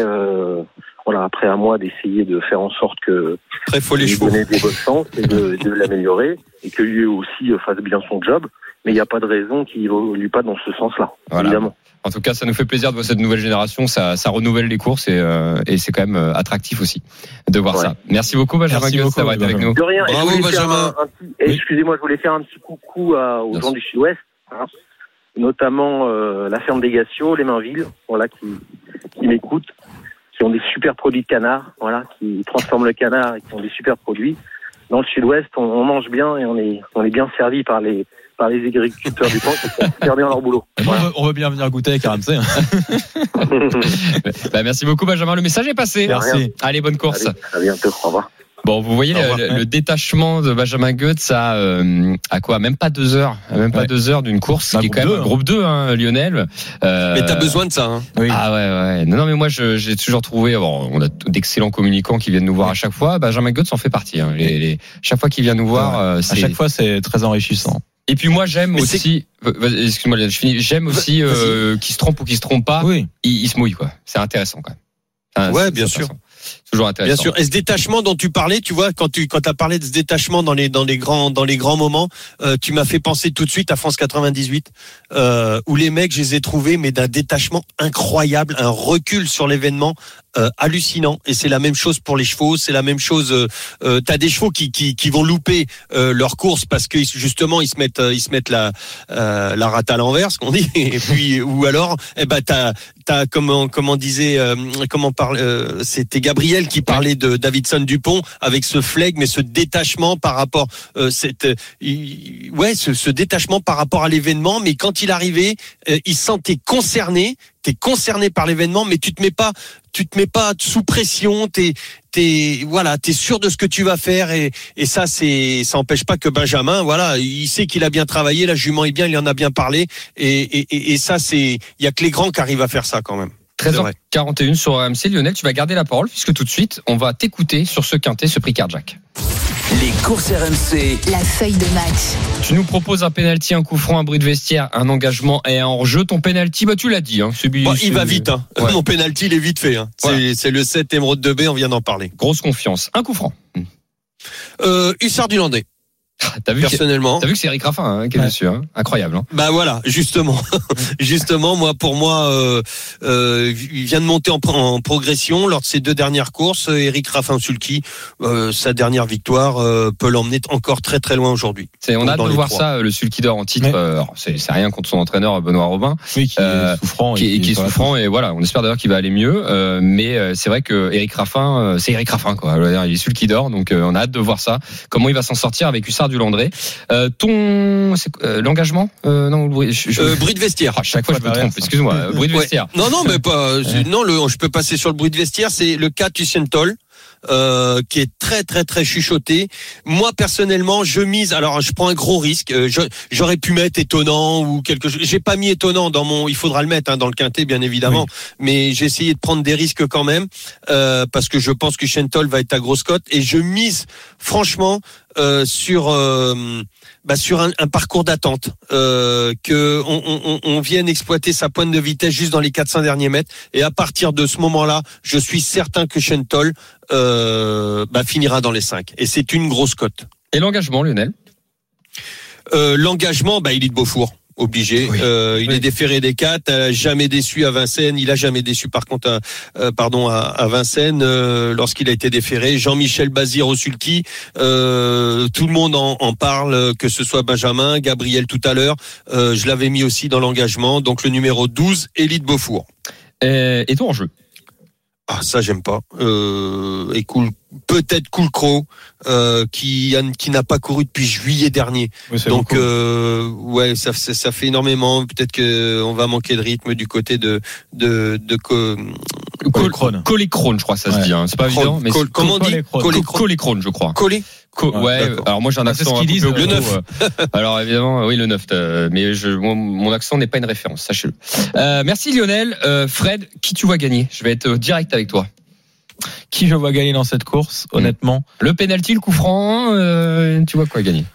voilà, après à moi d'essayer de faire en sorte que Très faux les donner des bonnes chances et de, de l'améliorer et que lui aussi euh, fasse bien son job. Mais il n'y a pas de raison qu'il évolue pas dans ce sens-là, Voilà. évidemment. En tout cas, ça nous fait plaisir de voir cette nouvelle génération. Ça, ça renouvelle les courses et, euh, et c'est quand même euh, attractif aussi de voir Ouais. ça. Merci beaucoup, Benjamin beaucoup, d'avoir été avec nous. De rien. Bravo, Benjamin. Excusez-moi, je voulais faire un petit coucou à- aux gens du Sud-Ouest, hein, notamment euh, la ferme des Gassios, les Mainvilles, voilà, qui, qui m'écoutent, qui ont des super produits de canard, voilà, qui transforment le canard et qui ont des super produits. Dans le Sud-Ouest, on, on mange bien et on est, on est bien servi par les, par les agriculteurs du coin qui font super bien leur boulot. on, veut, on veut bien venir goûter avec RMC. hein. Bah, merci beaucoup, Benjamin. Le message est passé. Merci. Allez, bonne course. Allez, à bientôt. Au revoir. Bon, vous voyez le, détachement de Benjamin Goetz à, euh, à quoi? Même pas deux heures. Même pas Ouais. deux heures d'une course Bah, qui est quand même deux, hein. groupe 2, hein, Lionel. Euh, Mais t'as besoin de ça. Hein. Oui. Ah ouais, ouais. Non, non, mais moi, j'ai toujours trouvé. Bon, on a d'excellents communicants qui viennent nous voir à chaque fois. Benjamin Goetz en fait partie. hein. Les, les- chaque fois qu'il vient nous voir, euh, à chaque fois, c'est très enrichissant. Et puis moi j'aime aussi, vas-y, excuse-moi, je finis. J'aime aussi euh, qui se trompe ou qui se trompe pas. Oui. Il, il se mouille quoi. C'est intéressant quand même. Enfin, Ouais, bien sûr. Toujours intéressant. Bien sûr. Et ce détachement dont tu parlais, tu vois, quand tu quand as parlé de ce détachement dans les dans les grands dans les grands moments, euh, tu m'as fait penser tout de suite à France 98, euh, où les mecs, je les ai trouvés, mais d'un détachement incroyable, un recul sur l'événement euh, hallucinant. Et c'est la même chose pour les chevaux, c'est la même chose. Euh, euh, T'as des chevaux qui qui, qui vont louper euh, leur course parce que justement ils se mettent euh, ils se mettent la euh, la rate à l'envers, ce qu'on dit. Et puis ou alors, eh ben t'as t'as comment comment disait euh, comment parle euh, c'était Gabriel qui parlait de Davidson Dupont avec ce flegme et ce détachement par rapport euh, cette euh, ouais ce, ce détachement par rapport à l'événement. Mais quand il arrivait euh, il se sentait concerné. T'es concerné par l'événement mais tu te mets pas tu te mets pas sous pression. T'es t'es voilà t'es sûr de ce que tu vas faire. Et et ça c'est ça empêche pas que Benjamin voilà il sait qu'il a bien travaillé la jument est bien il en a bien parlé. Et et, et, et ça c'est il y a que les grands qui arrivent à faire ça quand même. 13h41 sur RMC. Lionel, tu vas garder la parole puisque tout de suite, on va t'écouter sur ce quintet, ce prix cardiaque. Les courses RMC. La feuille de match. Tu nous proposes un penalty, un coup franc, un bruit de vestiaire, un engagement et un hors-jeu. Ton penalty, bah tu l'as dit. Hein, celui- Bon, il celui- va vite hein. Ouais. mon penalty il est vite fait hein. Voilà. c'est le 7 émeraude de B on vient d'en parler Grosse confiance. Un coup franc. euh, Hussard du Landais T'as vu, que- personnellement t'as vu que c'est Eric Raffin hein, qui est Ouais. dessus. Hein Incroyable. Hein Bah voilà, justement, justement, moi pour moi, euh, euh, il vient de monter en, en progression lors de ses deux dernières courses. Eric Raffin-Sulky, euh, sa dernière victoire euh, peut l'emmener encore très très loin aujourd'hui. C'est- on a hâte de voir ça, le Sulky d'or en titre. Ouais. euh, c'est c'est rien contre son entraîneur Benoît Robin, Oui, qui Euh, est souffrant. qui, est- qui est souffrant et voilà, on espère d'ailleurs qu'il va aller mieux. euh, mais c'est vrai que Eric Raffin, c'est Eric Raffin quoi. Il est Sulky d'or, donc euh, on a hâte de voir ça. Comment il va s'en sortir avec Hussard du Landré. Euh, ton euh, l'engagement euh, Non, le bruit- je, je- Euh, bruit de vestiaire. à chaque fois je me derrière, trompe. Excuse-moi. euh, Bruit de Ouais. vestiaire. Non, non, mais pas. Non, le, je peux passer sur le bruit de vestiaire. C'est le cas Tussientol. Euh, qui est très très très chuchoté. Moi personnellement, je mise. Alors, je prends un gros risque. Euh, J'aurais pu mettre étonnant ou quelque chose. J'ai pas mis étonnant dans mon. Il faudra le mettre hein, dans le quintet, bien évidemment. Mais j'ai essayé de prendre des risques quand même euh, parce que je pense que Chentol va être à grosse cote et je mise franchement euh, sur euh, bah, sur un, un parcours d'attente euh, que on, on, vienne exploiter sa pointe de vitesse juste dans les 400 derniers mètres et à partir de ce moment-là, je suis certain que Chentol euh, bah, finira dans les 5 et c'est une grosse cote. Et l'engagement, Lionel? Euh, L'engagement, bah, il est de Beaufour. Obligé. Oui. Euh, il Oui. est déféré des quatre, euh, jamais déçu à Vincennes. Il a jamais déçu, par contre, à, euh, pardon, à, à Vincennes euh, lorsqu'il a été déféré. Jean-Michel Bazir au Sulky, euh, tout le monde en, en parle, que ce soit Benjamin, Gabriel tout à l'heure. Euh, je l'avais mis aussi dans l'engagement. Donc le numéro 12, Élite Beaufour. Et, et ton hors-jeu. Ah ça j'aime pas. Euh, et cool, peut-être Cool Crow, euh, qui n'a pas couru depuis juillet dernier. Oui, Donc euh, ouais, ça, ça, ça fait énormément. Peut-être que on va manquer de rythme du côté de de de. Colécrone, je crois ça se dit. Hein. C'est pas évident, mais col- comment on dit Colécrone. Je crois. coller. Co- Ouais, ouais, alors moi j'ai un Ah, c'est accent ce un peu le haut, neuf. euh, Alors évidemment, oui le 9, euh, mais je, mon, mon accent n'est pas une référence, sachez-le. Euh, merci Lionel. Euh, Fred, qui tu vois gagner? Je vais être direct avec toi. Qui je vois gagner dans cette course, honnêtement Le penalty, le coup franc, euh, tu vois quoi gagner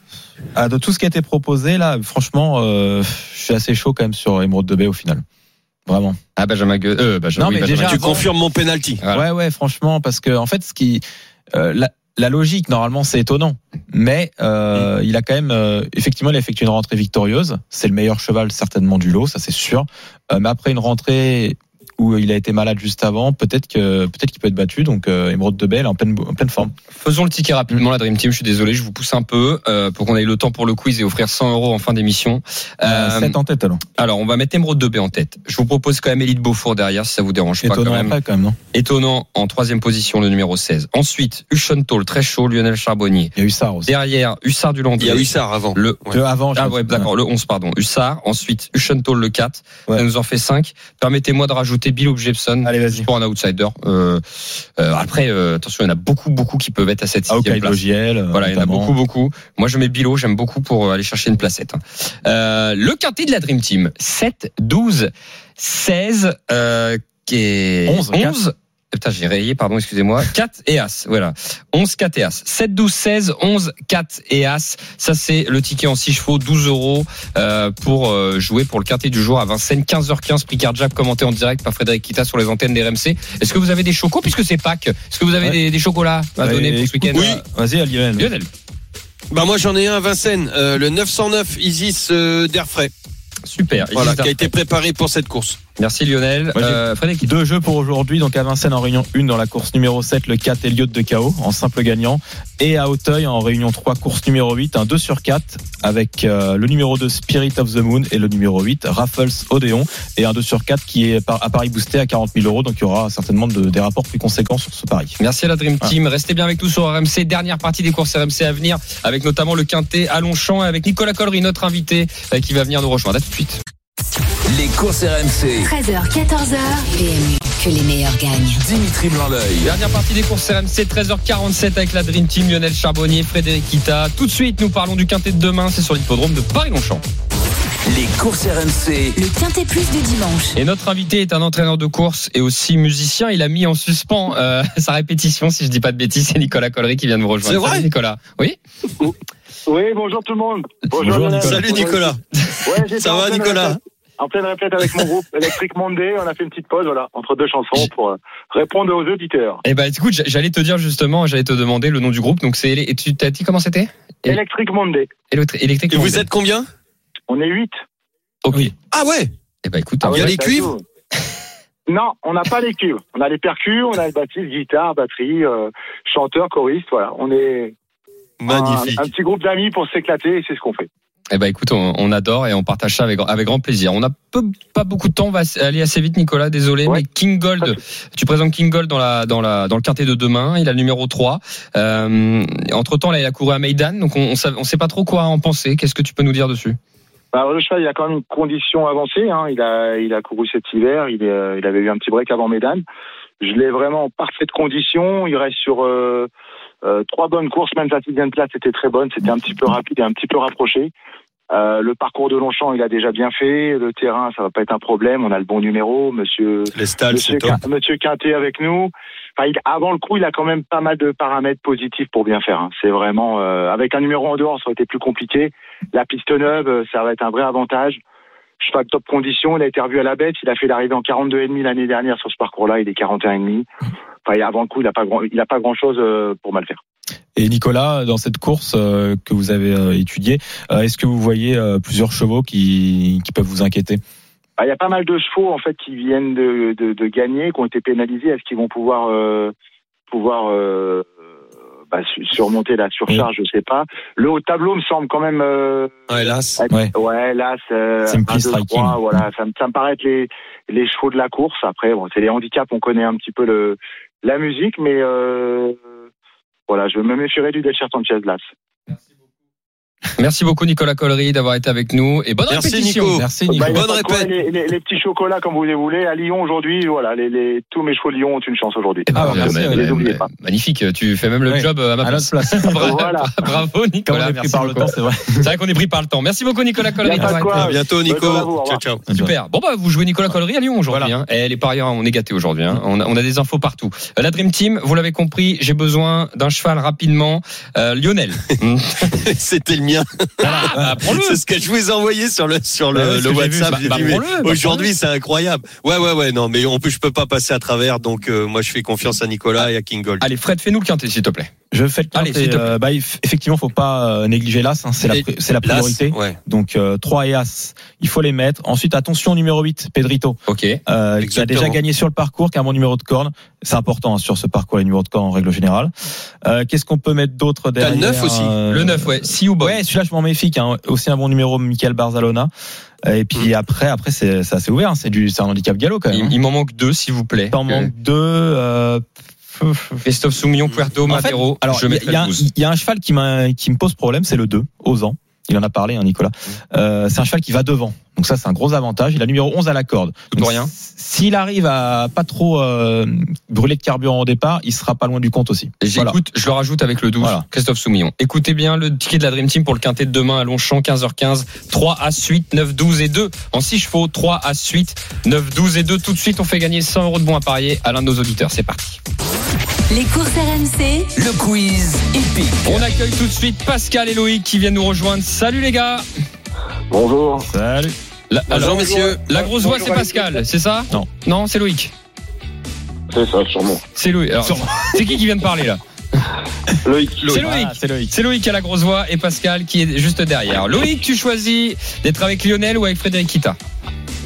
Ah, De tout ce qui a été proposé, là, franchement, euh, je suis assez chaud quand même sur Emerald de Bay au final. Vraiment. Ah Benjamin Gueux, euh, Benjamin, Non, oui, mais Benjamin déjà, Tu avant- confirmes mon penalty. Voilà. Ouais, ouais, franchement, parce que en fait, ce qui, euh, la, la logique normalement, c'est étonnant, mais euh, il a quand même, euh, effectivement, il a effectué une rentrée victorieuse. C'est le meilleur cheval certainement du lot, ça c'est sûr. Euh, mais après une rentrée où il a été malade juste avant, peut-être que peut-être qu'il peut être battu. Donc euh, Emerald de Bell en pleine en pleine forme. Faisons le ticket rapidement, la Dream Team. Je suis désolé, je vous pousse un peu euh, pour qu'on ait le temps pour le quiz et offrir 100 euros en fin d'émission. Euh, 7 en tête alors. alors, on va mettre Emeraude de B en tête. Je vous propose quand même Élite Beaufour derrière, si ça vous dérange pas Étonnant quand même. après quand même, non? Étonnant en troisième position, le numéro 16. Ensuite, Toll, très chaud, Lionel Charbonnier. Il y a ça aussi. Derrière, Hussard du Il y a Landry. Hussard avant. Le Ouais. Le avant. ah ouais, d'accord, le 11, pardon. Hussard, ensuite Toll, le 4. Ouais. Ça nous en fait 5. Permettez-moi de rajouter Bilou Jepson. Allez, vas-y. juste pour un outsider. Euh, euh, après, euh, attention, il y en a beaucoup, beaucoup qui peuvent être à cette Ah, sixième place. Euh, Voilà, il y en a beaucoup, beaucoup. Moi, je mets Bilo, j'aime beaucoup pour aller chercher une placette. hein. Le quintet de la Dream Team, 7, 12, 16, euh, qui est 11, 11 Putain, j'ai rayé, pardon, excusez-moi. 4 et As, voilà. 11, 4 et As. 7, 12, 16, 11, 4 et As. Ça, c'est le ticket en 6 chevaux, 12 euros euh, pour euh, jouer pour le quintet du jour à Vincennes. 15h15, prix Jab commenté en direct par Frédéric Kita sur les antennes des RMC. Est-ce que vous avez des chocos, puisque c'est Pâques? Est-ce que vous avez Ouais. des, des chocolats à Ouais, donner pour ce week-end? oui. Vas-y, à Lionel. Lionel. Bah moi j'en ai un à Vincennes, euh, le 909 Isis euh, d'Airfray. Super. Voilà, qui a été préparé pour cette course. Merci Lionel. Moi, Euh, Frédéric. Deux jeux pour aujourd'hui, donc à Vincennes en réunion 1 dans la course numéro 7, le 4 Elliott de KO en simple gagnant. Et à Auteuil en réunion 3, course numéro 8, un 2 sur 4 avec euh, le numéro 2 Spirit of the Moon et le numéro 8 Raffles Odéon. Et un 2 sur 4 qui est à Paris boosté à 40 000 euros, donc il y aura certainement de- des rapports plus conséquents sur ce pari. Merci à la Dream Team. Restez bien avec nous sur RMC. Dernière partie des courses RMC à venir, avec notamment le Quintet à Longchamp, et avec Nicolas Collery, notre invité, euh, qui va venir nous rejoindre. À tout de suite. Les courses RMC. 13h, 14h. PMU, que les meilleurs gagnent. Dimitri Blanc-L'œil. Dernière partie des courses RMC, 13h47 avec la Dream Team, Lionel Charbonnier, Frédéric Kita. Tout de suite, nous parlons du Quintet de demain. C'est sur l'hippodrome de Paris-Longchamp. Les courses RMC. Le Quintet Plus du dimanche. Et notre invité est un entraîneur de course et aussi musicien. Il a mis en suspens euh, sa répétition, si je dis pas de bêtises. C'est Nicolas Collery qui vient de nous rejoindre. C'est vrai Salut, Nicolas. Oui. Oui, bonjour tout le monde. Bonjour, Nicolas. Salut Nicolas. Ouais, Ça va Nicolas En pleine répète avec mon groupe Electric Monday, on a fait une petite pause, voilà, entre deux chansons pour euh, répondre aux auditeurs. Eh ben, écoute, j'allais te dire justement, j'allais te demander le nom du groupe. Donc c'est et tu t'as dit comment c'était? Electric Monday. Et vous êtes combien? On est huit. Ok. Oui. Ah ouais? Eh ben écoute, Ah Il y a les cuivres? Non, on n'a pas les cuivres. On a les percus, on a le bassiste, guitare, batterie, euh, chanteur, choriste, voilà. On est Magnifique. un, un petit groupe d'amis pour s'éclater et c'est ce qu'on fait. Eh ben écoute, on, on adore et on partage ça avec, avec grand plaisir. On n'a peu- pas beaucoup de temps, on va aller assez vite, Nicolas. Désolé, Ouais. mais King Gold, tu présentes King Gold dans la dans la dans le quintet de demain. Il a le numéro 3 Euh, entre temps, là, il a couru à Maidan, donc on on, sait- on sait pas trop quoi en penser. Qu'est-ce que tu peux nous dire dessus? Bah, alors, le cheval, il a quand même une condition avancée. Hein. Il a, il a couru cet hiver. Il, euh, il avait eu un petit break avant Médan. Je l'ai vraiment en parfaite condition. Il reste sur euh, euh, trois bonnes courses. Même sa sixième place était très bonne. C'était un petit peu rapide et un petit peu rapproché. Euh, le parcours de Longchamp, il a déjà bien fait. Le terrain, ça va pas être un problème. On a le bon numéro. Monsieur, Les Monsieur, top. Monsieur Quintet avec nous. Enfin, il- avant le coup, il a quand même pas mal de paramètres positifs pour bien faire. hein. C'est vraiment euh, avec un numéro en dehors, ça aurait été plus compliqué. La piste neuve, euh, ça va être un vrai avantage. Cheval top condition, il a été revu à la bête. Il a fait l'arrivée en 42,5 l'année dernière sur ce parcours-là. Il est 41,5. Enfin, avant le coup, il a pas grand, il a pas grand chose pour mal faire. Et Nicolas, dans cette course euh, que vous avez euh, étudiée, euh, est-ce que vous voyez euh, plusieurs chevaux qui, qui peuvent vous inquiéter? Bah, Il y a pas mal de chevaux en fait qui viennent de, de, de gagner, qui ont été pénalisés. Est-ce qu'ils vont pouvoir euh, pouvoir euh, bah, su- surmonter la surcharge Je sais pas. Le haut tableau me semble quand même. Euh, Ouais, hélas. être- Ouais. ouais, là, c'est Simply 1, 2, striking. 3, voilà. Ça, me- ça me paraît être les les chevaux de la course. Après, bon, c'est les handicaps. On connaît un petit peu le la musique, mais euh, voilà, je me méfierais du Delcher Sanchez Glass. Merci beaucoup, Nicolas Collery, d'avoir été avec nous et bonne Merci, répétition. Nico. Merci Bah, y a Bonne répète. Les, les- les petits chocolats, comme vous les voulez. À Lyon aujourd'hui, voilà, les, les, tous mes chevaux de Lyon ont une chance aujourd'hui. Eh ben, Ah, bah, merci. Les oubliez pas. Magnifique, tu fais même le Ouais. job euh, à ma À place. Bravo, Voilà. bravo Comme on Nicolas, est pris merci par le beaucoup. temps, c'est vrai. C'est vrai qu'on est pris par le temps. Merci beaucoup Nicolas Collery. À bientôt Nico. Vous, Ciao ciao. Super. Bon bah vous jouez Nicolas Collery à Lyon aujourd'hui. Hein. Et les parieurs, on est gâtés aujourd'hui. Hein. On, a, on a des infos partout. Euh, La Dream Team, vous l'avez compris, j'ai besoin d'un cheval rapidement. Euh, Lionel. C'était le mien. Voilà, bah, prends-le. C'est ce que je vous ai envoyé sur le sur le, Bah le WhatsApp. bah, bah, bah, Aujourd'hui, c'est incroyable. Ouais, ouais, ouais. Non, mais en plus, je peux pas passer à travers. Donc, euh, moi, je fais confiance à Nicolas et à King Gold. Allez Fred, fais-nous le quintet s'il te plaît. Je fais le Allez, quintet, plaît. euh, bah, eff- effectivement, faut pas euh, négliger l'as, hein, c'est la, priorité. Ouais. Donc euh, 3 et as, il faut les mettre. Ensuite, attention numéro 8, Pedrito, Ok. euh, qui a déjà gagné sur le parcours, qui a un bon numéro de corne. C'est important hein, sur ce parcours, les numéros de corne en règle générale. Euh, Qu'est-ce qu'on peut mettre d'autre T'as derrière le neuf aussi. euh, Le 9, ouais. Si ou boy. Ouais, celui-là, je m'en méfie. Hein. Aussi un bon numéro, Michael Barzalona. Euh, Et puis après, après c'est assez ouvert. hein. C'est du, c'est un handicap galop quand même. Il, il m'en manque deux s'il vous plaît. T'en manques deux. Euh, Christophe Soumillon, Puerto, En fait, Madero. alors, il y, y a le un- 12. il y a un cheval qui, qui me pose problème, c'est le 2, aux ans. Il en a parlé, hein, Nicolas. Euh, c'est un cheval qui va devant. Donc ça, c'est un gros avantage. Il a numéro 11 à la corde. Tout Donc, pour rien. S'il arrive à pas trop euh, brûler de carburant au départ, il sera pas loin du compte aussi. Voilà. J'écoute, je le rajoute avec le 12, Voilà. Christophe Soumillon. Écoutez bien le ticket de la Dream Team pour le quintet de demain à Longchamp, 15h15, 3 à suite, 9, 12 et 2. En 6 chevaux, 3 à suite, 9, 12 et 2. Tout de suite, on fait gagner 100 euros de bons à parier à l'un de nos auditeurs. C'est parti. Les courses RMC, Le quiz épique. On accueille tout de suite Pascal et Loïc qui viennent nous rejoindre. Salut les gars. Bonjour. Salut. La, Bonjour, alors, messieurs. La grosse voix, c'est Pascal, c'est ça Non. Non, c'est Loïc. C'est ça, sûrement. C'est Loïc. Alors, C'est qui qui vient de parler là Loïc. C'est Loïc. Ah, c'est Loïc. C'est Loïc qui a la grosse voix et Pascal qui est juste derrière. Loïc, tu choisis d'être avec Lionel ou avec Frédéric Kita?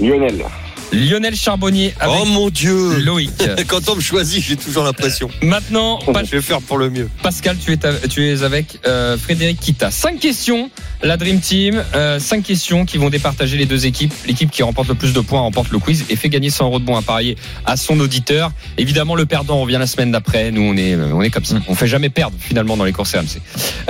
Lionel. Lionel Charbonnier avec Oh mon Dieu Loïc. Quand on me choisit, j'ai toujours l'impression. Maintenant, Pa- Je vais faire pour le mieux. Pascal, tu es, ta- tu es avec euh, Frédéric Kita. Cinq questions, la Dream Team. euh, cinq questions qui vont départager les deux équipes. L'équipe qui remporte le plus de points remporte le quiz et fait gagner 100 euros de bons à parier à son auditeur. Évidemment, le perdant revient la semaine d'après. Nous, on est, euh, on est comme ça. On fait jamais perdre finalement dans les courses RMC.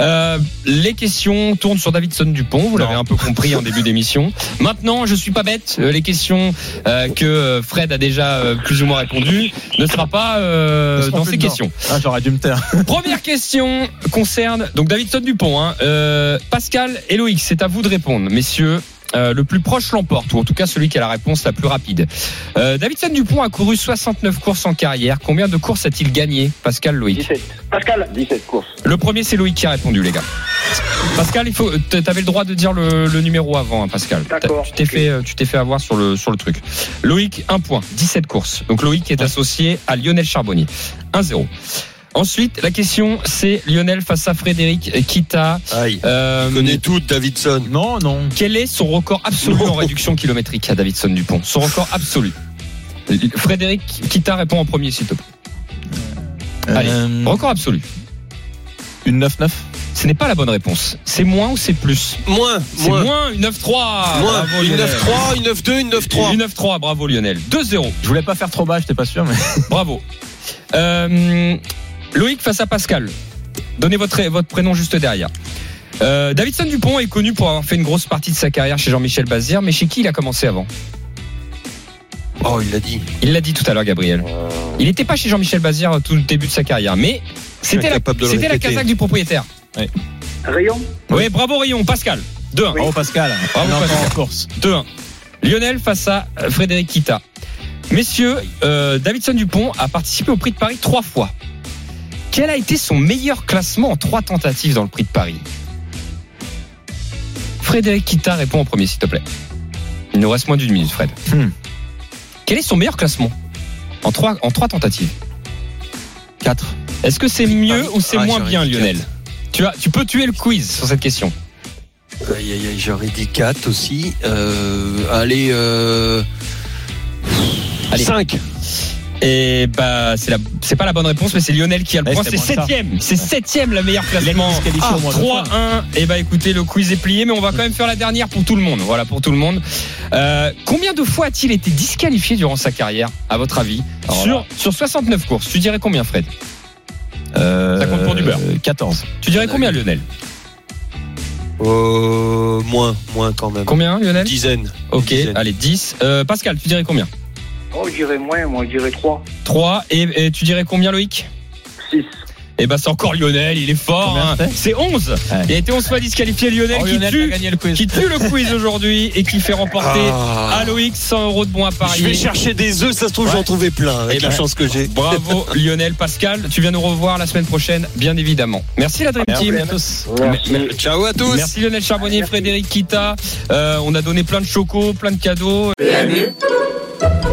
Euh, les questions tournent sur Davidson Dupont. Vous l'avez un peu compris en début d'émission. Maintenant, je suis pas bête. Euh, les questions euh, que euh, Fred a déjà euh, plus ou moins répondu ne sera pas euh, dans ces questions. Ah, j'aurais dû me taire. Première question concerne donc Davidson Dupont. Hein. Euh, Pascal et Loïc, c'est à vous de répondre, messieurs. Euh, le plus proche l'emporte, ou en tout cas celui qui a la réponse la plus rapide. Euh, Davidson Dupont a couru 69 courses en carrière. Combien de courses a-t-il gagné, Pascal Loïc 17. Pascal 17 courses. Le premier, c'est Loïc qui a répondu, les gars. Pascal, il faut, t'avais le droit de dire le, le numéro avant, hein, Pascal. D'accord. Tu t'es fait, tu t'es fait avoir sur le sur le truc. Loïc, un point, 17 courses. Donc Loïc est associé à Lionel Charbonnier, 1-0. Ensuite, la question, c'est Lionel face à Frédéric Kita. Aïe. Euh, Je connais tout, Davidson. Non, non. quel est son record absolu Non. en réduction kilométrique à Davidson Dupont? Son record absolu. Frédéric Kita répond en premier, s'il te plaît. Allez, Euh, record absolu. une 9-9 Ce n'est pas la bonne réponse. C'est moins ou c'est plus? Moins, C'est moins. moins une 9-3. Moins. Bravo, Une Lionel. 9-3, une 9-2, une 9-3. Une 9-3, bravo Lionel. 2-0, Je voulais pas faire trop bas, j'étais pas sûr, mais. bravo. Euh, Loïc face à Pascal. Donnez votre, votre prénom juste derrière. Euh, Davidson Dupont est connu pour avoir fait une grosse partie de sa carrière chez Jean-Michel Bazir, mais chez qui il a commencé avant? Oh, il l'a dit. Il l'a dit tout à l'heure, Gabriel. Il n'était pas chez Jean-Michel Bazir au tout le début de sa carrière, mais c'était la, c'était casaque du propriétaire. Rayon? Oui, bravo Rayon, Pascal. 2-1. Bravo Pascal. Bravo, On est encore Pascal. en course. 2-1. Lionel face à euh, Frédéric Kita. Messieurs, euh, Davidson Dupont a participé au Prix de Paris trois fois. Quel a été son meilleur classement en trois tentatives dans le Prix de Paris Frédéric Kita répond en premier, s'il te plaît. Il nous reste moins d'une minute, Fred. Hmm. Quel est son meilleur classement en trois, en trois tentatives 4. Est-ce que c'est mieux Ah, ou c'est ah, moins bien, Lionel quatre. tu, as, tu peux tuer le quiz sur cette question. Aïe, aïe, aïe, j'aurais dit 4 aussi. Euh, allez, euh... Allez. 5. Et bah c'est la c'est pas la bonne réponse mais c'est Lionel qui a le Ouais, point c'est septième c'est septième la meilleure classement Ah, au moins deux 3-1 et bah écoutez le quiz est plié mais on va quand même faire la dernière pour tout le monde voilà pour tout le monde Euh, combien de fois a-t-il été disqualifié durant sa carrière à votre avis Alors sur là. sur 69 courses tu dirais combien Fred Euh, Ça compte pour du beurre. 14. tu dirais combien Lionel Euh, moins, moins quand même. combien Lionel Dizaine. ok Dizaine. allez 10 Euh, Pascal tu dirais combien Oh, je dirais moins, moi, je dirais 3. 3 et, et tu dirais combien Loïc 6. et bah c'est encore Lionel il est fort hein. c'est c'est 11 Ouais. il a été 11 fois disqualifié Lionel, Oh, qui Lionel tue gagné le quiz. qui tue le quiz aujourd'hui et qui fait remporter Ah. à Loïc 100 euros de bons à Je parier. vais chercher des œufs, ça se trouve, Ouais. j'en trouvais plein avec Eh la ben, chance que j'ai. Bravo Lionel Pascal, tu viens nous revoir la semaine prochaine, bien évidemment. Merci la Dream Merci Team. à tous. Merci. Ciao à tous. Merci Lionel Charbonnier, Frédéric Kita. Euh, on a donné plein de chocos, plein de cadeaux.